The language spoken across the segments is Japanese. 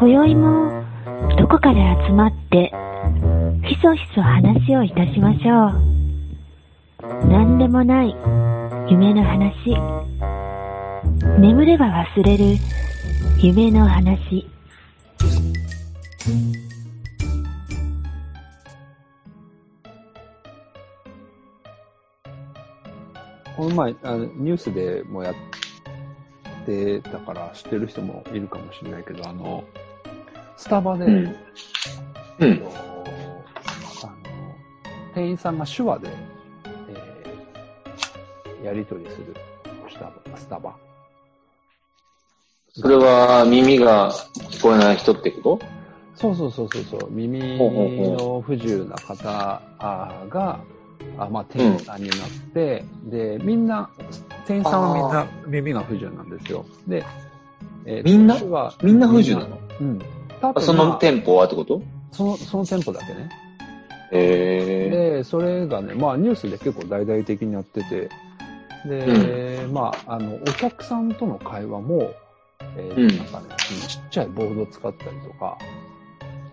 今宵もどこかで集まってひそひそ話をいたしましょう。何でもない夢の話。眠れば忘れる夢の話。この前、あのニュースでもやってたから知ってる人もいるかもしれないけど、あの、スタバで、うん。うあん。のあの店員さんが手話で、えーやり取りするスタバ。スタバそれは耳が聞こえない人ってこと？そうそうそうそうそう、耳の不自由な方あが、あまあ、店員さんになって、で、みんな、店員さんはみんな耳が不自由なんですよ。で、えーみんな？みんな不自由なの？うん。そのまあ店舗はってこと？その、その店舗だけね。へで、それがね、まあニュースで結構大々的にやってて、で、まあ、あの、お客さんとの会話も、えーうん。なんかね、ちっちゃいボードを使ったりとか、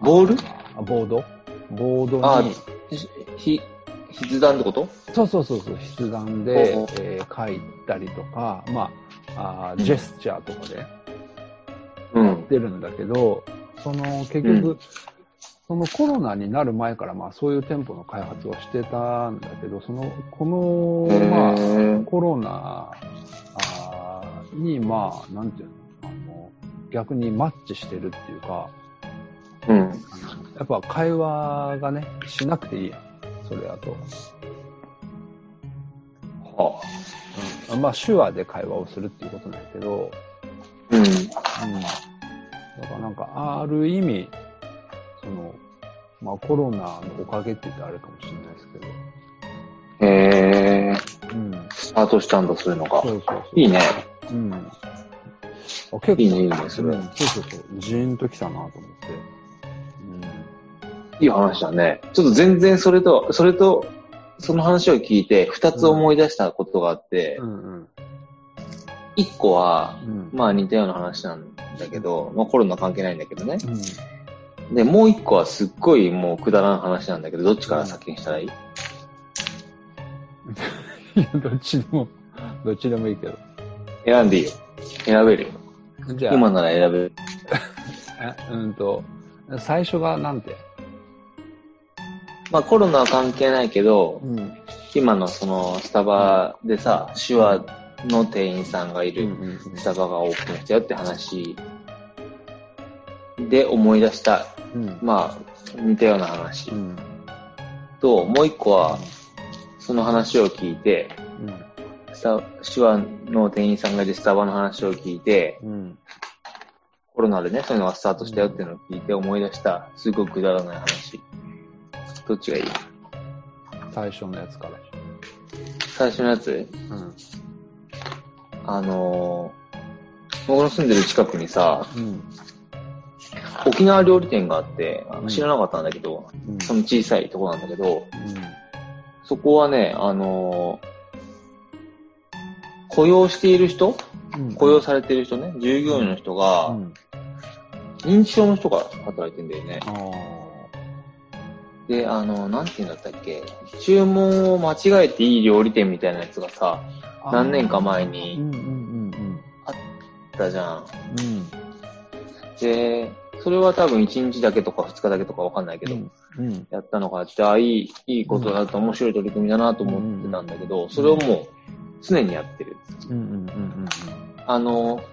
ボール？あボード？ボードあに、ひ、筆談ってこと？そうそうそうそう、筆談でえー書いたりとか、まあ、あーうんジェスチャーとかでうん。やってるんだけど、その結局、うんそのコロナになる前からまあそういう店舗の開発をしてたんだけど、その、この、まあ、コロナにまあ、なんていうの、あの、逆にマッチしてるっていうか、うん。やっぱ会話がね、しなくていいやん。それだと。はうん、まあ手話で会話をするっていうことなんだけど、あ。うん。うん。だからなんか、ある意味、その、まあコロナのおかげって言ったらあれかもしれないですけど、へえ。うん。スタートしたんだ、そういうのがそ。うそうそう。いいね。うん。あ結構、いいね、いいね、それ。うん、そうそうそう。ジーンときたなと思って。いい話だね。ちょっと全然それと、それと、その話を聞いて、二つ思い出したことがあってう、ん。うん一個は、うん。うん。まあ似たような話なんだけど、まあコロナ関係ないんだけどね。うん。で、もう一個はすっごいもうくだらん話なんだけど、どっちから先にしたらいい？いや、どっちでも、どっちでもいいけど。選んでいいよ。選べるよ。じゃあ、今なら選べる。えうんと、最初がなんて？まあコロナは関係ないけど、うん。今のそのスタバでさ、手話の店員さんがいるうんスタバがオープンしたよって話で思い出した、うん。まあ似たような話うん。と、もう一個は、その話を聞いて、うん。スタ手話の店員さんがいるスタバの話を聞いて、うん。コロナでね、そういうのがスタートしたよっていうのを聞いて思い出した、すごくくだらない話。どっちがいい？最初のやつから。最初のやつ？うん。あのー、僕の住んでる近くにさ、うん。沖縄料理店があって、あうん知らなかったんだけど、うん。その小さいとこなんだけど、そこはね、あのー雇用している人うん。雇用されている人ね、従業員の人うが、ん。認知症の人が働いてんだよね。で、あの、なんて言うんだったっけ、注文を間違えていい料理店みたいなやつがさ、何年か前うにあったじゃん。うん。で、それは多分1日だけとか2日だけとかわかんないけど、うん。うん。やったのがあって、ああ、いい、いいことだと面白い取り組みだなと思ってたんだけど、それをもう常にやってる。あの、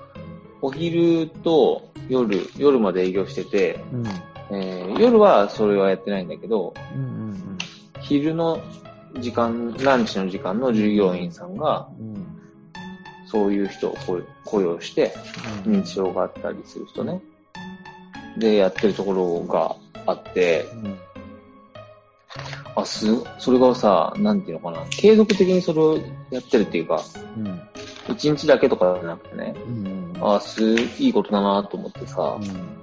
お昼と夜、夜まで営業してて、うん。えー夜はそれはやってないんだけど、うんうん昼の時間、ランチの時間の従業員さんが、うん。そういう人を雇雇用して、うん。認知症があったりする人ね。で、やってるところがあって、うん。あ、す、それがさ、なんていうのかな、継続的にそれをやってるっていうか、うん。一日だけとかじゃなくてね、うん。あ、す、いいことだなと思ってさ、うん。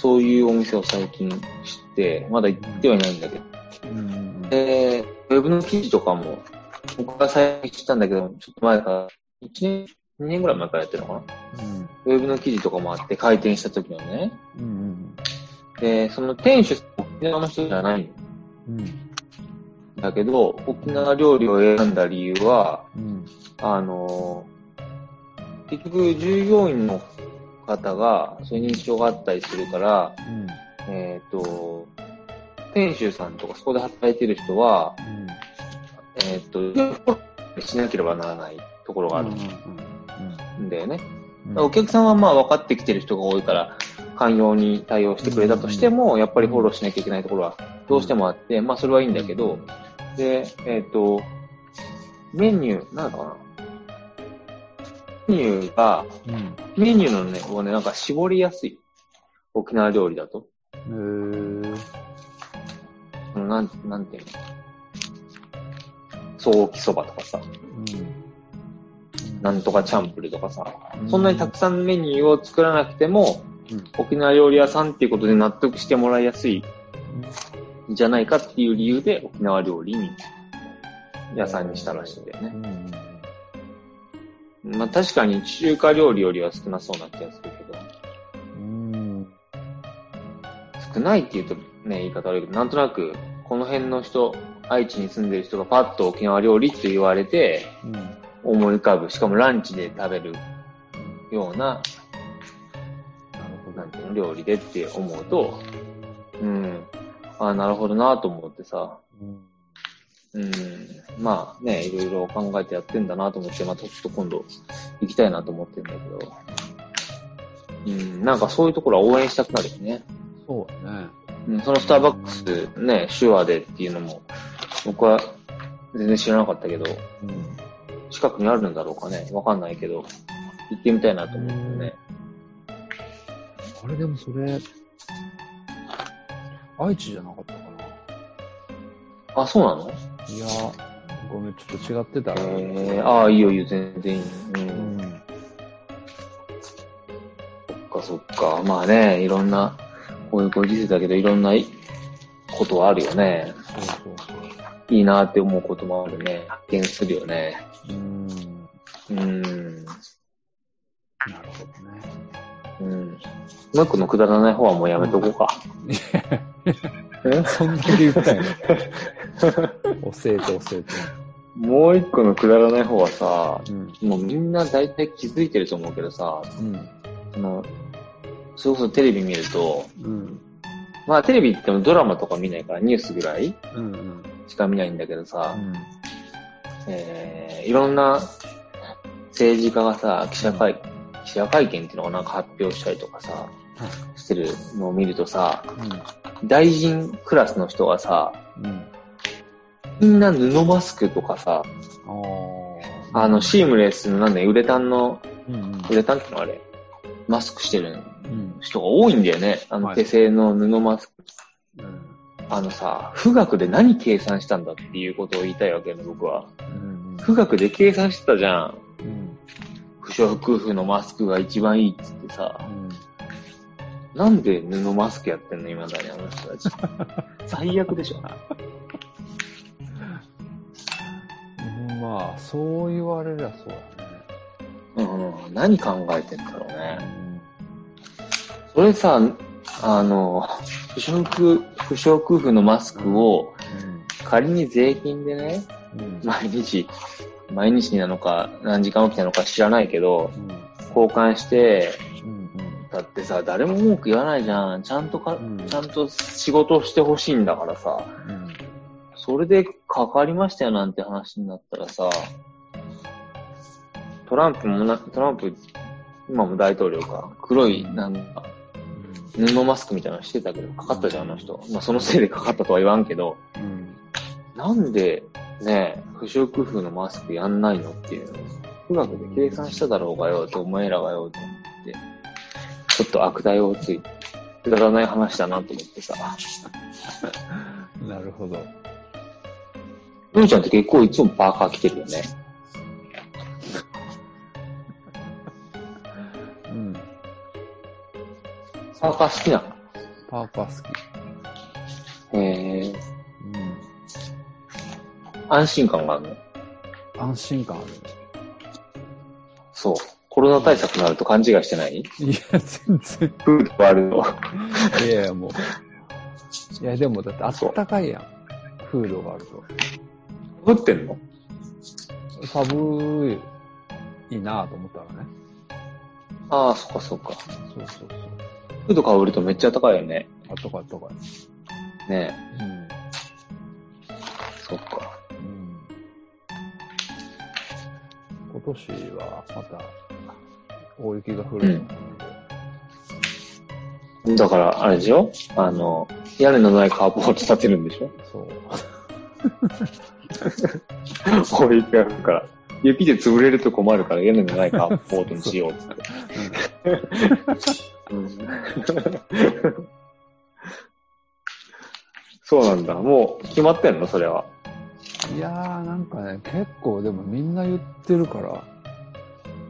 そういうお店を最近知って、まだ行ってはいないんだけど、うん。で、ウェブの記事とかも、僕が最近知ったんだけど、ちょっと前から、1年2年ぐらい前からやってるのかな？うん。ウェブの記事とかもあって開店した時のね。うん。うん。で、その店主、沖縄の人じゃないんうん。だけど、沖縄料理を選んだ理由は、うん。あのー結局従業員の方がそういう認知症があったりするから、うん。えっ、と、店主さんとかそこで働いてる人は、えっ、と、しなければならないところがある。んだよね。お客さんはまあ分かってきてる人が多いから、寛容に対応してくれたとしても、やっぱりフォローしなきゃいけないところはどうしてもあって、まあそれはいいんだけど、で、えっ、と、メニュー、なんだかな。メニューが、うん。メニューのね、をね、なんか絞りやすい。沖縄料理だと。うん。へーなん、なんていうの？ソーキそばとかさ、うん。なんとかチャンプルとかさ、うんそんなにたくさんメニューを作らなくても、うん沖縄料理屋さんっていうことで納得してもらいやすいんじゃないかっていう理由で沖縄料理に屋さんにしたらしいんだよね。うん。まあ確かに中華料理よりは少なそうな気がするけど、うん。少ないって言うとね、言い方悪いけど、なんとなくこの辺の人、愛知に住んでる人がパッと沖縄料理って言われてうん。思い浮かぶ、しかもランチで食べるような、なんていうの、料理でって思うと、うん、ああ、なるほどなと思ってさ、うん。うん、まあね、いろいろ考えてやってんだなと思って、またちょっと今度行きたいなと思ってんだけど、うん、なんかそういうところは応援したくなるよね。そうだね。うん、そのスターバックスね、手話でっていうのも、僕は全然知らなかったけど、うん。近くにあるんだろうかね、わかんないけど、行ってみたいなと思ってね。あれでもそれ、愛知じゃなかったかな。あ、そうなの？いや、ごめん、ちょっと違ってたら。えー、ああ、いいよいいよ、全然いい。う。うんん。そっかそっか。まあね、いろんな、こういうご時世だけど、いろんないことはあるよね。そうそうそう。いいなって思うこともあるね。発見するよね。うん。うん。なるほどね。うん。もう一個のくだらない方はもうやめとこうか。えそん。だけ言ったん。やね。教えて教えて。もう一個のくだらない方はさ、うん。もうみん。な大体気づいてると思うけどさ、うん。その、それこそテレビ見ると、うん。まあテレビってもドラマとか見ないからニュースぐらい。しか見ないん。だけどさ、うん。えー、いろん。な政治家がさ、記者会、記者会見っていうのをなんか発表したりとかさ、してるのを見るとさ、大臣クラスの人がさ、うん。うん。みんな布マスクとかさ、あの、シームレスのなんだよ、ウレタンの、うんうん。ウレタンってのあれ、マスクしてるうん。人が多いんだよね。あの、はい手製の布マスク。うん。あのさ、富岳で何計算したんだっていうことを言いたいわけね、僕は。うん。富岳で計算してたじゃん。うん。不織布のマスクが一番いいっつってさ。うん。なんで布マスクやってんの？今だにあの人たち。最悪でしょ。うんまあ、そう言われりゃそうだね。うん、何考えてんだろうね。それさ、あの、不織不織布のマスクを仮に税金でね、うん。うん。毎日、毎日なのか何時間起きたのか知らないけど、うん。交換して、うん。だってさ、誰も文句言わないじゃん。ちゃんとか、うんちゃんと仕事してほしいんだからさ。うん。それでかかりましたよなんて話になったらさ、トランプもな、トランプ、今も大統領か、黒い、なんか、布マスクみたいなのしてたけど、かかったじゃん、あの人。まあ、そのせいでかかったとは言わんけど、うん。なんで、ね、不織布のマスクやんないのっていうの。富岳で計算しただろうがよ、ってお前らがよ、と思って、ちょっと悪態をついて、くだらない話だなと思ってさ。なるほど。のりちゃんって結構いつもパーカー着てるよね。うん。パーカー好きなの？パーカー好き。へえ、うん。安心感があるの？安心感あるね。そう。コロナ対策になると勘違いしてない？いや、全然。フードワールド。いやいや、もう。いや、でもだってあったかいやん。フードがあると。降ってんの？寒いなぁと思ったらね。ああ、そっかそっか。そうそうそう。フードかぶるとめっちゃ高いよね。あったかいあったかい。ねうん。今年はまた大雪が降ると思うんで、だから、あれでしょあの、屋根のないカーポート立てるんでしょそう。大雪が降るから。雪で潰れると困るから屋根のないカーポートにしようって。うんそうなんだ。もう決まってんの？それは。いやー、なんかね、結構でもみんな言ってるから。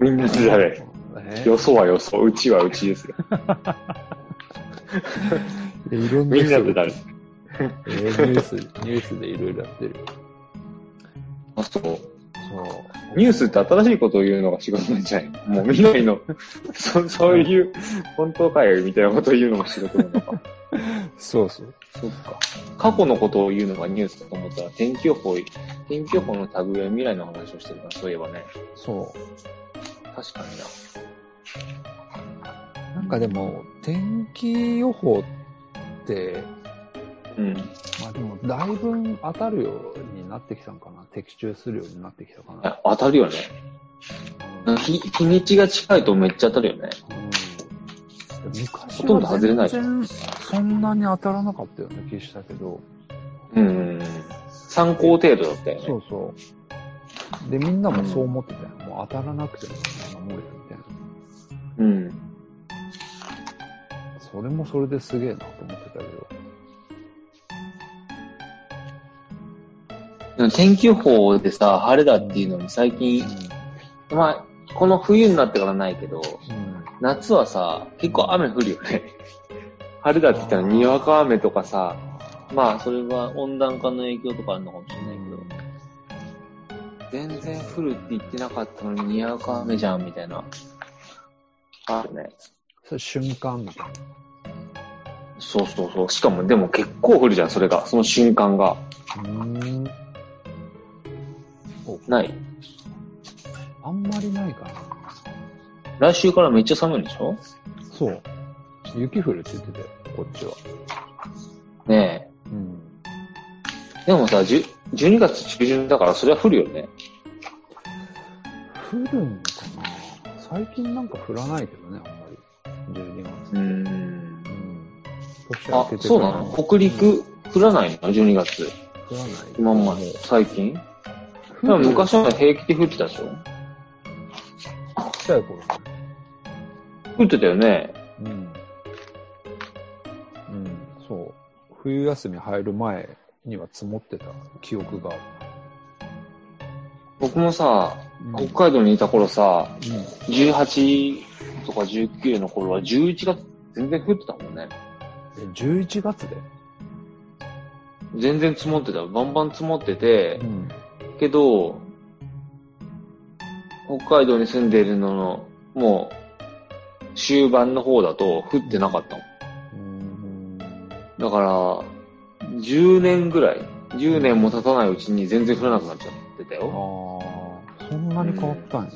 みんなじゃねえ予想は予想。うちはうちですよ。いろんなみんな人って誰？えーニュース、ニュースでいろいろやってる。あ、そう。そう。ニュースって新しいことを言うのが仕事なんじゃない？のもう未来の、そそういう、本当かよみたいなことを言うのが仕事なのか。そうそう。そっか。過去のことを言うのがニュースだと思ったら、天気予報、天気予報の類は未来の話をしてるから、そういえばね。そ確かにう。なんかでも、天気予報って、な。うん。まあでも、だいぶ当たるようになってきたのかな。的中するようになってきたかな。あ当たるよね。うん日、日にちが近いとめっちゃ当たるよね。うん、昔ほとんど外れなはい全然そんなに当たらなかったような気したけど、うん。参考程度だったよね。そうそう。で、みんなもそう思ってたよ。もう当たらなくてもそんなもんやみたいな。うん。それもそれですげえなと思ってたけど。でも天気予報でさ、晴れだっていうのに最近、まあ、この冬になってからないけど、うん。夏はさ、結構雨降るよね。晴れだって言ったらにわか雨とかさ、まあそれは温暖化の影響とかあるのかもしれないけど、全然降るって言ってなかったのににわか雨じゃんみたいな。あるね。それ瞬間みたいな。そうそうそう。しかもでも結構降るじゃん、それが。その瞬間が。うーん。おない？あんまりないかな。来週からめっちゃ寒いんでしょ？そう。雪降るって言ってたよ、こっちは。ねうん。え。でもさ、じゅ12月中旬だからそれは降るよね。降るんかな最近なんか降らないけどね、あんまり。12月。うーん。うん。年あそうなの？北陸降らないの ?12 月。降らない。今まで。最近？でも昔は平気で降ってたでしょ？ちっちゃい頃ね。降ってたよね。うん。冬休み入る前には積もってた記憶が。僕もさ、うん北海道にいた頃さ、うん。18とか19の頃は11月全然降ってたもんね。え、11月で？全然積もってた。バンバン積もってて、ん。けど、北海道に住んでいるのの、もう、終盤の方だと降ってなかったもん。だから、10年ぐらい、10年も経たないうちに全然降らなくなっちゃってたあよ。あ、そんなに変わったんや。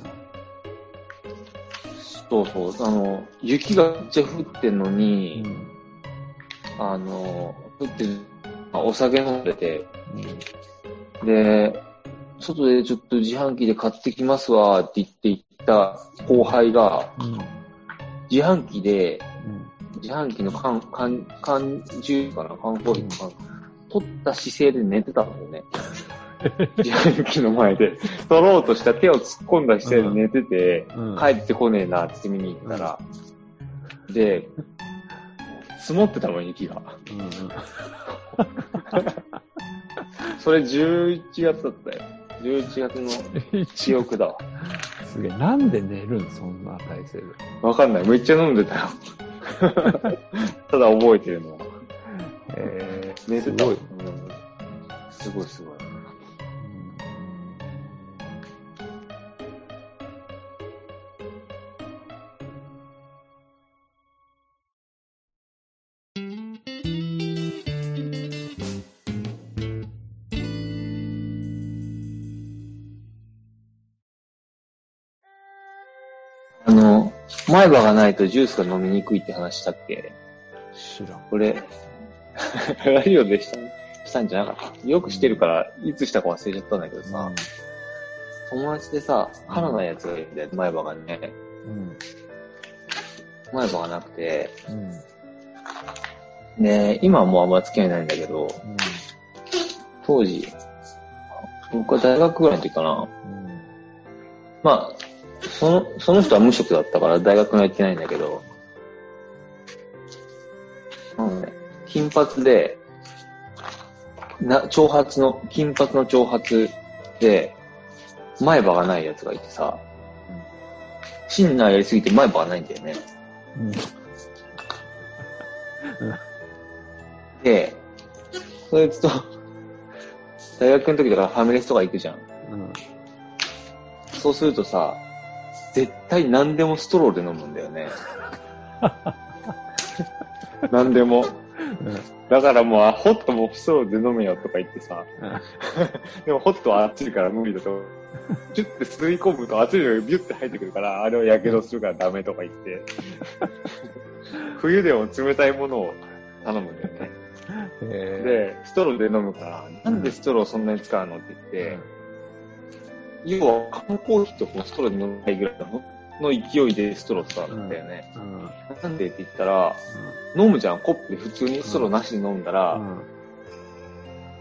そうそう。あの、雪がめっちゃ降ってんのに、ん。あの、降ってる、あお酒飲んでて、うん。で、外でちょっと自販機で買ってきますわって言って行った後輩が、うん。自販機で、うん。自販機の缶、缶、缶中かな？缶コーヒーの缶、取った姿勢で寝てたんだよね。自販機の前で、取ろうとした手を突っ込んだ姿勢で寝てて、うん。帰ってこねえなって見に行ったら、で、積もってたもん、雪が。うん。それ11月だったよ。11月の記憶だわ。すげえ。なんで寝るん？そんな体勢で。わかんない。めっちゃ飲んでたよ。ただ覚えてるのは。えー。すごい。うんすごいすごい。前歯がないとジュースが飲みにくいって話したっけ？知らん。これ、ラジオでしたしたんじゃなかったよくしてるから、いつしたか忘れちゃったんだけどさ、友達でさ、鼻のやつがいるんだよ、前歯がね。うん。前歯がなくて、うん。で、今はもうあんま付き合いないんだけど、うん。当時、僕は大学ぐらいの時かな。うん。まあ、その、その人は無職だったから大学には行ってないんだけど、うんね、金髪で、な、長髪の、金髪の長髪で、前歯がないやつがいてさ、シンナーやりすぎて前歯がないんだよね。うん。で、そいつと、大学の時だからファミレスとか行くじゃん。うん。そうするとさ、絶対何でもストローで飲むんだよね。何でも。だからもう、あホットもストローで飲めよとか言ってさ、でもホットは熱いから無理だと。チュッて吸い込むと熱いのがビュッて入ってくるから、あれは火傷するからダメとか言って。冬でも冷たいものを頼むんだよね。えで、ストローで飲むから、なんでストローそんなに使うのって言って、要は缶コーヒーとこのストローで飲みたいぐらいのの勢いでストロー使うんだよね。うん。なんでって言ったら、飲むじゃん、コップで普通にストローなしで飲んだら、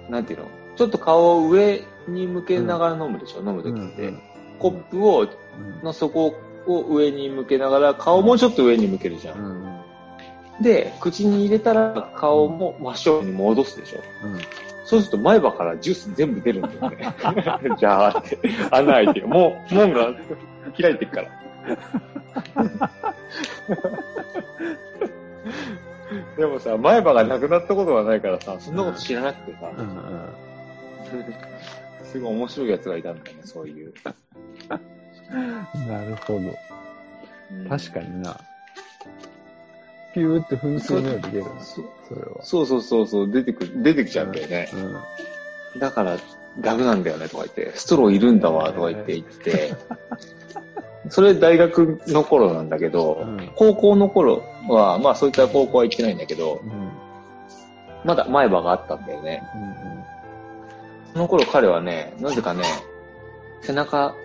なんていうの？ちょっと顔を上に向けながら飲むでしょ、飲むときって。コップを、の底を上に向けながら、顔もちょっと上に向けるじゃん。うん。で、口に入れたら顔も真正面に戻すでしょ？うん。そうすると前歯からジュース全部出るんだよね。じゃあって、穴開いてる。もう、門が開いてるから。でもさ、前歯がなくなったことはないからさ、そんなこと知らなくてさ、うん。すごい面白いやつがいたんだよね、そういう。なるほど。うん確かにな。ピューって噴水のように出るな。そそれは。そうそうそうそう、出てくる、出てきちゃうんだよね。うん。だから、ダメなんだよねとか言って、ストローいるんだわとか言って言って、それ大学の頃なんだけど、うん高校の頃は、まあそういった高校は行ってないんだけど、うん。まだ前歯があったんだよね。うん。その頃彼はね、なぜかね、背中、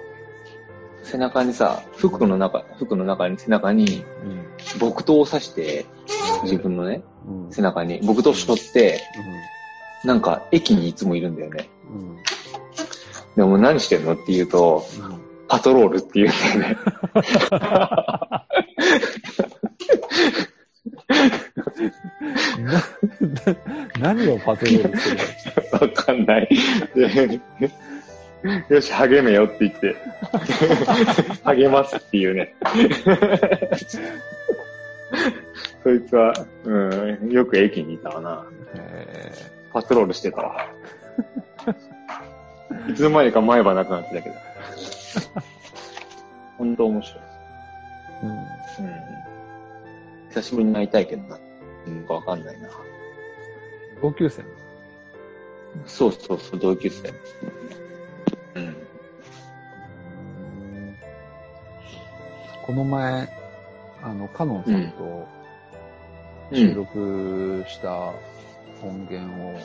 背中にさ、服の中、服の中に背中にうん。木刀を刺して、自分のね、うん。背中に木刀を背負って、なんか駅にいつもいるんだよね。うん。でも何してんのって言うと、うん。パトロールって言うんだよね。何をパトロールするの？わかんない。で よし、励めよって言って。励ますっていうね。そいつは、うん、よく駅にいたわな。えパトロールしてたわ。いつの間にか前歯なくなってたけど。本当面白い。ーうん。うん。久しぶりに会いたいけどな。うん、わかんないな。同級生そうそうそう、同級生。うん。この前、あの、カノンさんと収うん。録した音源を、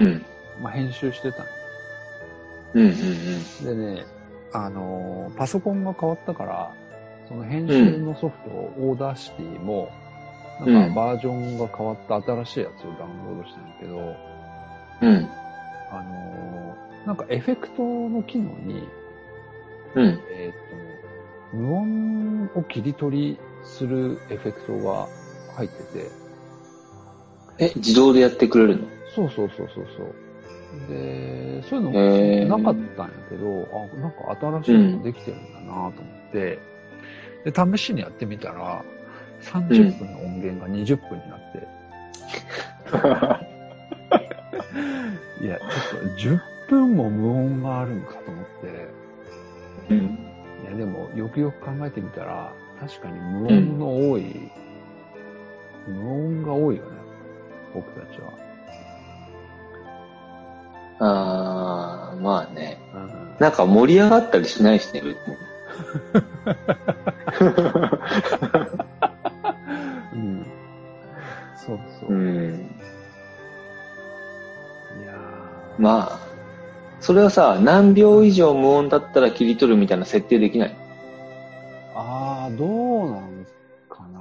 うん。まあ、編集してたんうん。うん。でね、あのーパソコンが変わったから、その編集のソフトを Audacity も、うんなんかバージョンが変わった新しいやつをダウンロードしたんだけど、うん。あのーなんかエフェクトの機能に、うん。えっ、と、無音を切り取りするエフェクトが入ってて、え、自動でやってくれるの？そうそうそうそうそう。で、そういうのなかったんやけど、あ、なんか新しいのできてるんだなと思って、で、試しにやってみたら、30分の音源が20分になって、いや、ちょっと10分も無音があるんかと思って、うん。いや、でも、よくよく考えてみたら、確かに無音の多い、無音が多いよね、僕たちは。あー、まあね。うんなんか盛り上がったりしないしね、別に。うん。そうそうう。ん。いやーまあ、それはさ、何秒以上無音だったら切り取るみたいな設定できない？あー、どうなんかな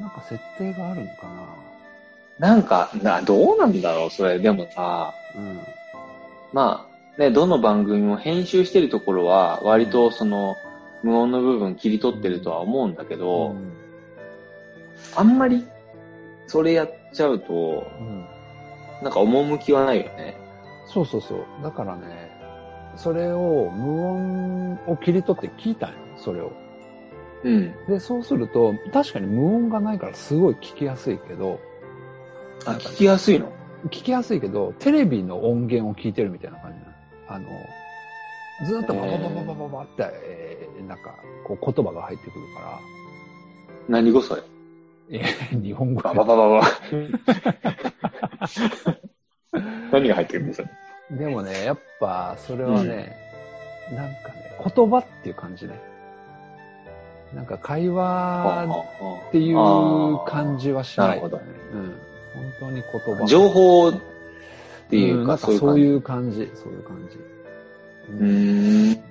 なんか設定があるんかなんか、な、どうなんだろう、それ。でもさ、なうん。まあ、ね、どの番組も編集してるところは、割とその、無音の部分切り取ってるとは思うんだけど、うんあんまり、それやっちゃうと、うんなんか趣はないよね。そうそうそう。だからね、それを無音を切り取って聞いたんよ、それを。うん。で、そうすると、確かに無音がないからすごい聞きやすいけど、あ、聞きやすいの？聞きやすいけど、テレビの音源を聞いてるみたいな感じなのあの、ずーっとバババババババって、えーなんか、こう言葉が入ってくるから、何語それ？えー日本語バババババ。何が入ってるんですか？でもね、やっぱ、それはね、なんかね、言葉っていう感じね。なんか会話っていう感じはしない、なるほどうん。本当に言葉。情報っていうか、んかそういいう感じ、そういう感じ。うん。うん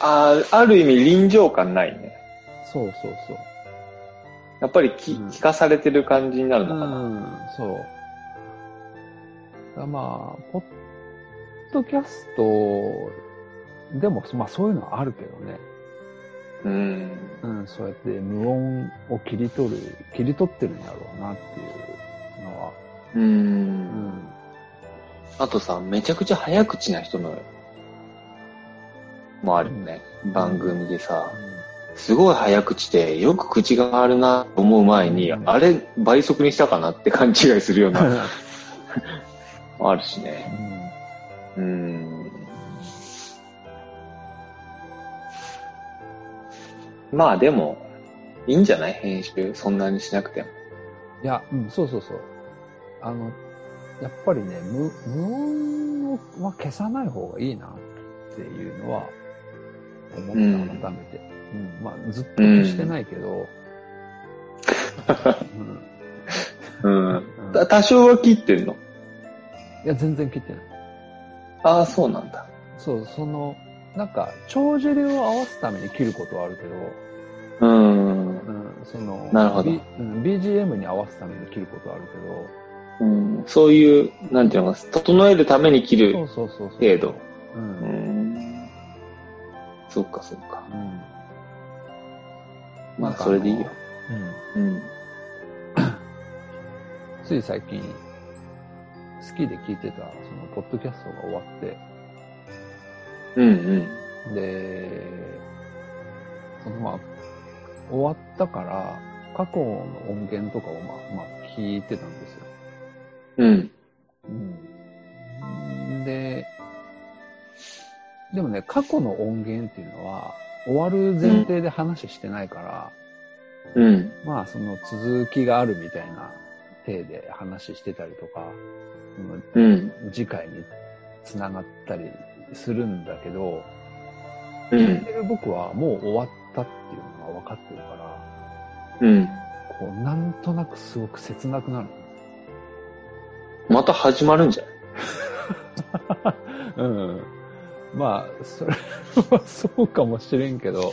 あある意味臨場感ないね。そうそうそう。やっぱり聞,、うん聞かされてる感じになるうのかな。ん、そう。まあ、ポッドキャストでも、まあそういうのはあるけどね。うん。うん、そうやって無音を切り取る、切り取ってるんだろうなっていうのは。う。うんん。あとさ、めちゃくちゃ早口な人の、もあるよね。番組でさ、すごい早口で、よく口が回るなと思う前に、うんあれ倍速にしたかなって勘違いするような、もあるしうね。んうん。まあでも、いいんじゃない？編集、そんなにしなくても。いや、うん、そうそうそう。あの、やっぱりね、無、無音は消さない方がいいなっていうのは思った、うん改めて。うん、まあ、ずっと消してないけど、うんうん。多少は切ってんのいや、全然切ってない。ああ、そうなんだ。そう、その、なんか、帳尻を合わすために切ることはあるけど、うん。うん、その、なるほど B うん BGM に合わすために切ることはあるけうん、そういう、なんていうのかな、整えるために切ど、るそうそうそうそう。程度。う。うんん。そっかそっか。うん。まあ、それでいいよ。うん。うん。つい最近、好きで聞いてた、その、ポッドキャストが終わって、うんうん。で、その、まあ、終わったから、過去の音源とかを、まあ、まあ、聞いてたんですよ。うん。うん。で、でもね、過去の音源っていうのは、終わる前提で話してないから、うん。まあ、その続きがあるみたいな体で話してたりとか、うん。次回に繋がったりするんだけど、うん聞い。てる僕はもう終わったっていうのが分かってるから、うん。こう、なんとなくすごく切なくなる。また始まるんじゃない？うん。まあ、それは そうかもしれんけど、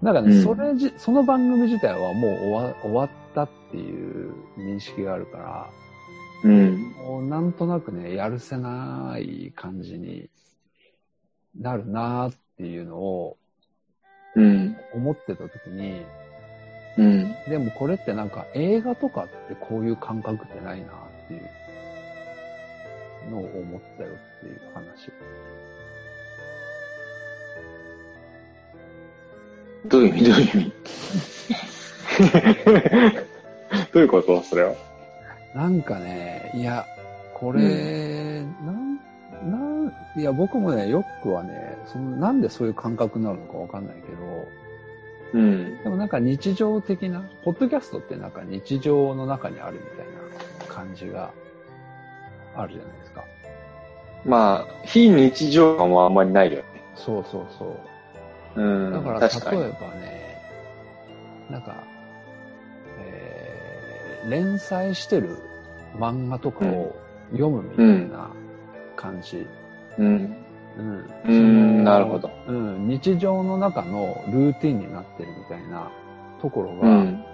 なんかね、うんそれじ、その番組自体はもう終わ終わったっていう認識があるから、うん。もうなんとなくね、やるせない感じになるなっていうのをうん。思ってた時に、うん。でもこれってなんか映画とかってこういう感覚ってないなっていうのを思ったよっていう話。どういう意味？どういう意味？どういうこと？それは。なんかね、いや、これ、なん、なん、いや、僕もね、よくはね、その、なんでそういう感覚になるのかわかんないけど、うん。でもなんか日常的な、ポッドキャストってなんか日常の中にあるみたいな感じがあるじゃないですか。まあ、非日常感はあんまりないよね。そうそうそう。うん。だから。例えばね、なんか、えー連載してる漫画とかを読むみたいな感じ。うん。うん。なるほど。うん。日常の中のルーティンになってるみたいなところが、うん。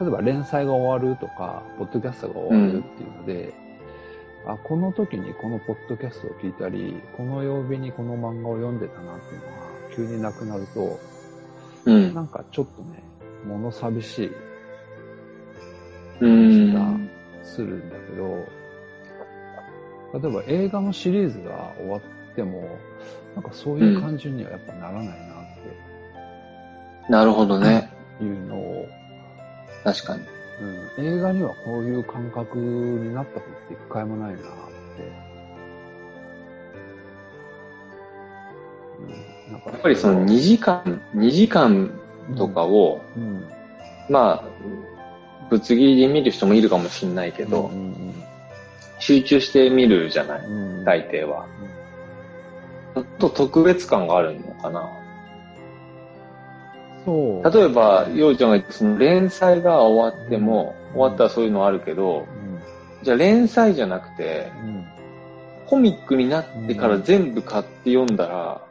例えば連載が終わるとか、ポッドキャストが終わるっていうので、あ、この時にこのポッドキャストを聞いたり、この曜日にこの漫画を読んでたなっていうのが急になくなると、うんな。んかちょっとね、物寂しいうん。気がするんだけど、例えば映画のシリーズが終わっても、なんかそういう感じにはやっぱならないなっなるほどね。ていうのを、確かに。うん、映画にはこういう感覚になったことって一回もないなって。うん、なんかやっぱりその2時間、2時間とかを、うん、まあ、ぶつ切りで見る人もいるかもしれないけど、うん集中して見るじゃない、うんうん、大抵は。ちょっと特別感があるのかな。そう。例えば、ようちゃんが言ったその連載が終わっても、終わったらそういうのあるけど、じゃあ連載じゃなくて、うん、うんコミックになってから全部買って読んだら、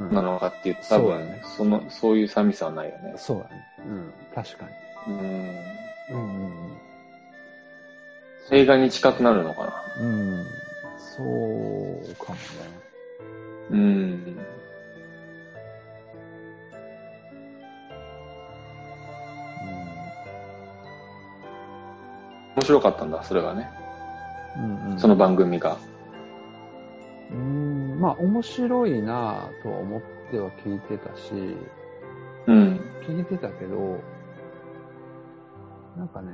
うんなのかっていうと多分、そうだねその、そういう寂しさはないよね。そうだね。うん、確かに。うん。うんうん映画に近くなるのかな。うん。うん、そうかもね。うん。面白かったんだ、それがね。うん、うんうん、その番組が。うーん、まあ面白いなぁとは思っては聞いてたし、うん。聞いてたけど、なんかね、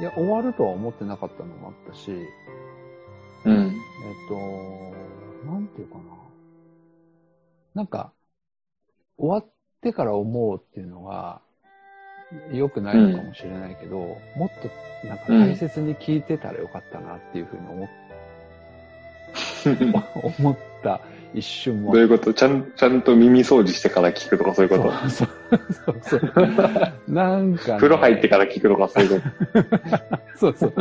いや、終わるとは思ってなかったのもあったし、うん。えっと、なんていうかな。なんか、終わってから思うっていうのが、良くないのかもしれないけど、もっとなんか大切に聞いてたらよかったなっていうふうに思っ 思った一瞬もどういうこと？ちゃん、ちゃんと耳掃除してから聞くとかそういうこと？そうそうそうそう。なんか、ね、風呂入ってから聞くとかそういうこと？そうそう。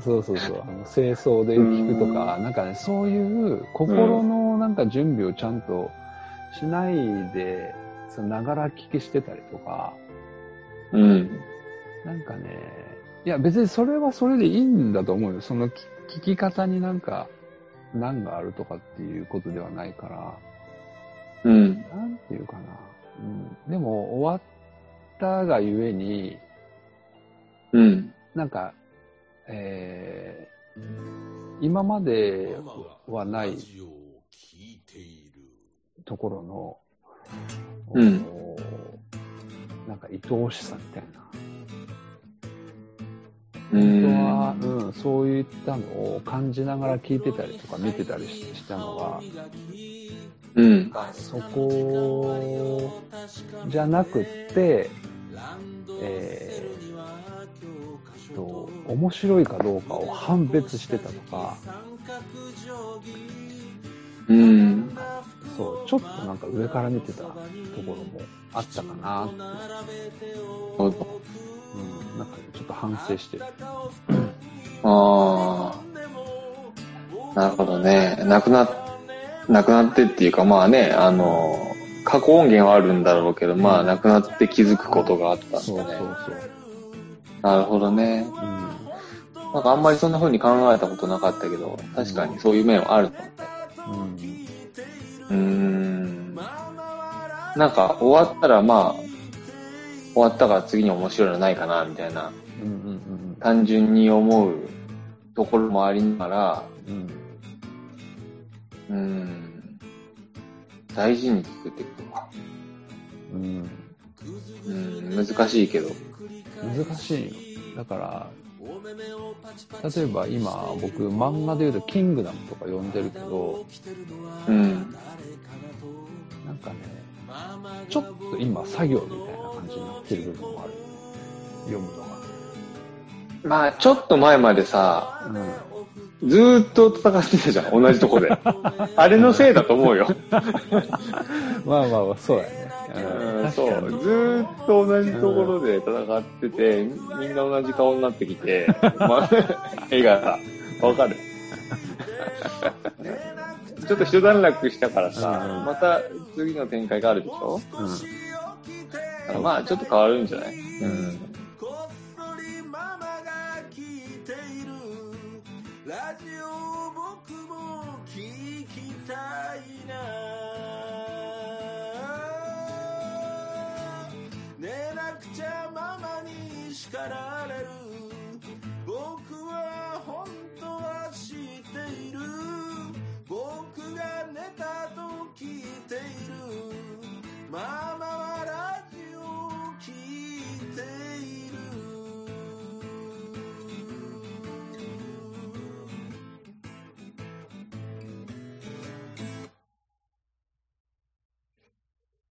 そうそうそう。あの清掃で聞くとか、なんかね、そういう心のなんか準備をちゃんとしないで、そのながら聞きしてたりとか、うん。なんかね、いや別にそれはそれでいいんだと思うよ。その聞聞き方になんか難があるとかっていうことではないから、うん。なんていうかな。うん、でも終わったがゆえに、うん。なんか、えー、今まではないところの、うんおなんか愛おしさみたいな。は、うん、そういったのを感じながら聞いてたりとか見てたりししたのが、うん。そこじゃなくって、えー、と、面白いかどうかを判別してたとか、うん。そう、ちょっとなんか上から見てたところもあったかなって。うん、なんかちょっと反省してる。ああ。なるほどね。なくな、なくなってっていうか、まあね、あの、過去音源はあるんだろうけど、まあ、なくなって気づくことがあったんだね。そうそうそう。なるほどね。うんなんかあんまりそんな風に考えたことなかったけど、確かにそういう面はあると思うーん。なんか終わったらまあ、終わったから次に面白いのないかな、みたいな、うんうん単純に思うところもありながら、うんうーん。大事に作っていくとか。うんうん、難しいけど。難しいよ。だから、例えば今僕漫画で言うとキングダムとか読んでるけど、うん。なんかね、ちょっと今作業みたいな感じになってる部分もある。読むのまあ、ちょっと前までさ、が。ずーっと戦ってたじゃん、同じとこで。あれのせいだと思うよ。まあまあまあ、そうだね。うんそう。ずーっと同じところで戦ってて、みんな同じ顔になってきて、まあ、絵がさ、わかる。ちょっと一段落したからさ、うんまた次の展開があるでしょ？うん。まあ、ちょっと変わるんじゃない？うん。られる。僕は本当は知っている。僕が寝たと聞いている。ママは